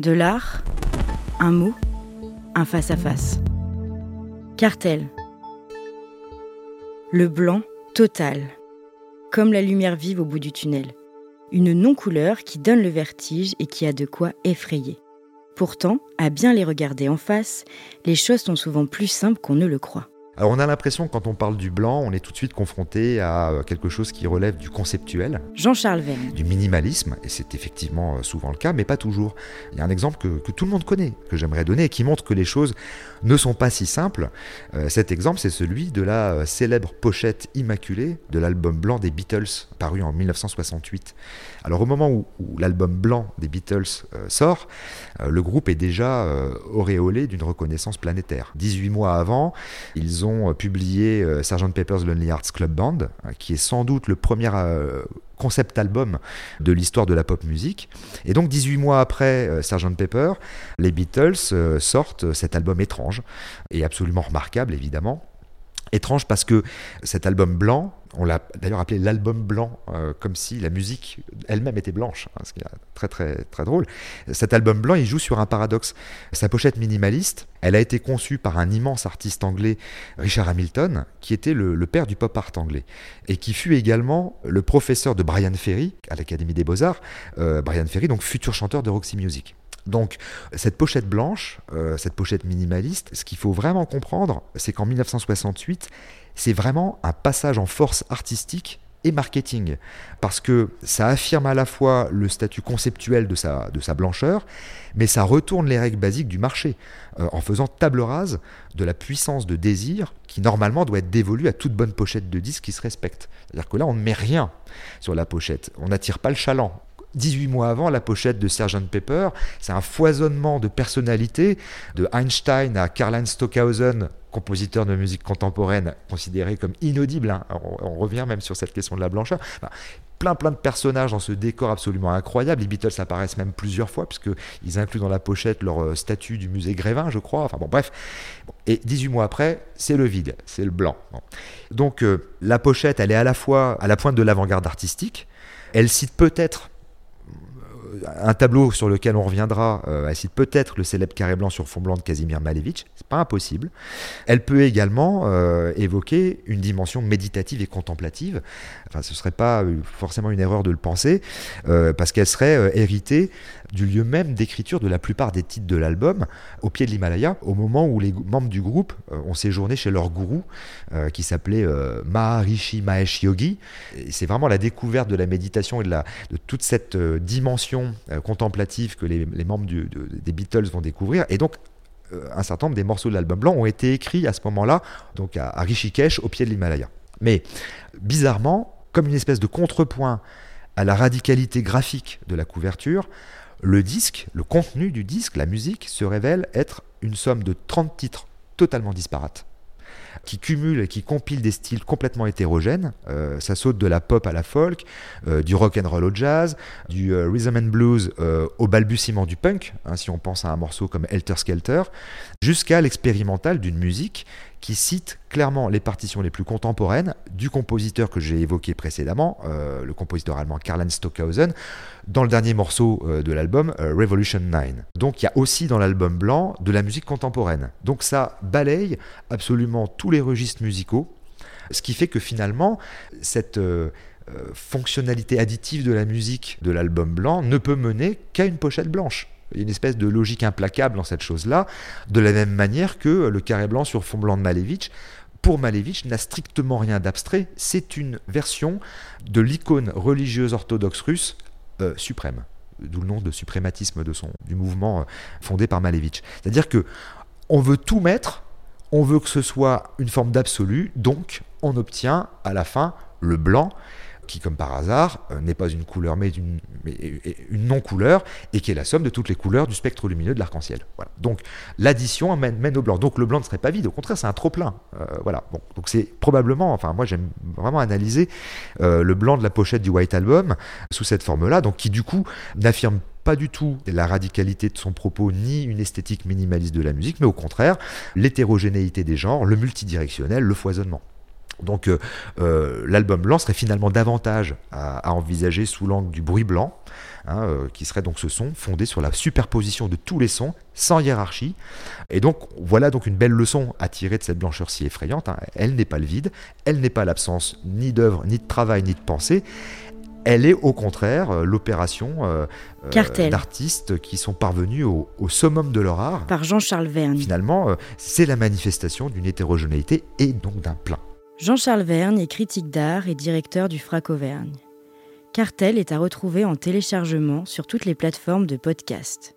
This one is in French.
De l'art, un mot, un face-à-face. Cartel. Le blanc total, comme la lumière vive au bout du tunnel. Une non-couleur qui donne le vertige et qui a de quoi effrayer. Pourtant, à bien les regarder en face, les choses sont souvent plus simples qu'on ne le croit. Alors on a l'impression que quand on parle du blanc, on est tout de suite confronté à euh, quelque chose qui relève du conceptuel. Jean-Charles. Du minimalisme, et c'est effectivement euh, souvent le cas, mais pas toujours. Il y a un exemple que, tout le monde connaît, que j'aimerais donner, et qui montre que les choses ne sont pas si simples. Euh, cet exemple, c'est celui de la célèbre pochette immaculée de l'album blanc des Beatles, paru en 1968. Alors au moment où, l'album blanc des Beatles sort, le groupe est déjà auréolé d'une reconnaissance planétaire. 18 mois avant, ils ont euh, publié euh, Sgt Pepper's Lonely Hearts Club Band, euh, qui est sans doute le premier concept album de l'histoire de la pop musique. Et donc 18 mois après Sgt Pepper, les Beatles sortent cet album étrange et absolument remarquable évidemment. Étrange parce que cet album blanc, on l'a d'ailleurs appelé l'album blanc, euh, comme si la musique elle-même était blanche, hein, ce qui est très très très drôle. Cet album blanc, il joue sur un paradoxe. Sa pochette minimaliste, elle a été conçue par un immense artiste anglais, Richard Hamilton, qui était le, père du pop art anglais, et qui fut également le professeur de Brian Ferry à l'Académie des Beaux-Arts. Euh, Brian Ferry, donc futur chanteur de Roxy Music. Donc cette pochette blanche, euh, cette pochette minimaliste, ce qu'il faut vraiment comprendre, c'est qu'en 1968, c'est vraiment un passage en force artistique et marketing, parce que ça affirme à la fois le statut conceptuel de sa, blancheur, mais ça retourne les règles basiques du marché, euh, en faisant table rase de la puissance de désir qui normalement doit être dévolue à toute bonne pochette de disque qui se respecte. C'est-à-dire que là, on ne met rien sur la pochette, on n'attire pas le chaland, 18 mois avant, la pochette de Sgt Pepper, c'est un foisonnement de personnalités, de Einstein à Karl-Heinz Stockhausen, compositeur de musique contemporaine considéré comme inaudible. Hein. On, revient même sur cette question de la blancheur. plein plein de personnages dans ce décor absolument incroyable. Les Beatles apparaissent même plusieurs fois, puisqu'ils incluent dans la pochette leur euh, statue du musée Grévin, je crois. Enfin bon, bref. Et 18 mois après, c'est le vide, c'est le blanc. Donc euh, la pochette, elle est à la fois à la pointe de l'avant-garde artistique. Elle cite peut-être un tableau sur lequel on reviendra euh, cite peut-être le célèbre carré blanc sur fond blanc de Casimir Malevich, c'est pas impossible. Elle peut également euh, évoquer une dimension méditative et contemplative. Enfin, ce serait pas euh, forcément une erreur de le penser, euh, parce qu'elle serait héritée du lieu même d'écriture de la plupart des titres de l'album, au pied de l'Himalaya, au moment où les membres du groupe ont séjourné chez leur gourou, qui s'appelait Maharishi Mahesh Yogi. C'est vraiment la découverte de la méditation et de toute cette dimension contemplative que les, membres des Beatles vont découvrir. Et donc, un certain nombre des morceaux de l'album blanc ont été écrits à ce moment-là, donc à, à Rishikesh, au pied de l'Himalaya. Mais bizarrement, comme une espèce de contrepoint à la radicalité graphique de la couverture, le disque, le contenu du disque, la musique, se révèle être une somme de 30 titres totalement disparates qui cumule et qui compile des styles complètement hétérogènes. Euh, ça saute de la pop à la folk, euh, du rock and roll au jazz, du euh, rhythm and blues au balbutiement du punk, hein, si on pense à un morceau comme Helter Skelter, jusqu'à l'expérimental d'une musique qui cite clairement les partitions les plus contemporaines du compositeur que j'ai évoqué précédemment, le compositeur allemand Karl-Heinz Stockhausen, dans le dernier morceau de l'album Revolution 9. Donc il y a aussi dans l'album blanc de la musique contemporaine. Donc ça balaye absolument tous les registres musicaux, ce qui fait que finalement, cette euh, euh, fonctionnalité additive de la musique de l'album blanc ne peut mener qu'à une pochette blanche. Il y a une espèce de logique implacable dans cette chose-là, de la même manière que le carré blanc sur fond blanc de Malevich, pour Malevich, n'a strictement rien d'abstrait, c'est une version de l'icône religieuse orthodoxe russe euh, suprême, d'où le nom de suprématisme du mouvement fondé par Malevich. C'est-à-dire que on veut tout mettre on veut que ce soit une forme d'absolu, donc on obtient à la fin le blanc, qui comme par hasard euh, n'est pas une couleur mais une, non-couleur, et qui est la somme de toutes les couleurs du spectre lumineux de l'arc-en-ciel. Donc l'addition mène, au blanc. Donc le blanc ne serait pas vide, au contraire c'est un trop-plein. Euh, voilà. Donc c'est probablement, enfin moi j'aime vraiment analyser euh, le blanc de la pochette du White Album sous cette forme-là, donc qui du coup n'affirme pas du tout la radicalité de son propos ni une esthétique minimaliste de la musique, mais au contraire l'hétérogénéité des genres, le multidirectionnel, le foisonnement. Donc euh, euh, l'album blanc serait finalement davantage à, envisager sous l'angle du bruit blanc, hein, euh, qui serait donc ce son fondé sur la superposition de tous les sons, sans hiérarchie. Et donc voilà donc une belle leçon à tirer de cette blancheur si effrayante. Hein. Elle n'est pas le vide, elle n'est pas l'absence ni d'œuvre, ni de travail, ni de pensée. Elle est au contraire l'opération d'artistes qui sont parvenus au, au, summum de leur art. Par Jean-Charles Verne. Finalement, c'est la manifestation d'une hétérogénéité et donc d'un plein. Jean-Charles Vergne est critique d'art et directeur du FRAC Auvergne. Cartel est à retrouver en téléchargement sur toutes les plateformes de podcast.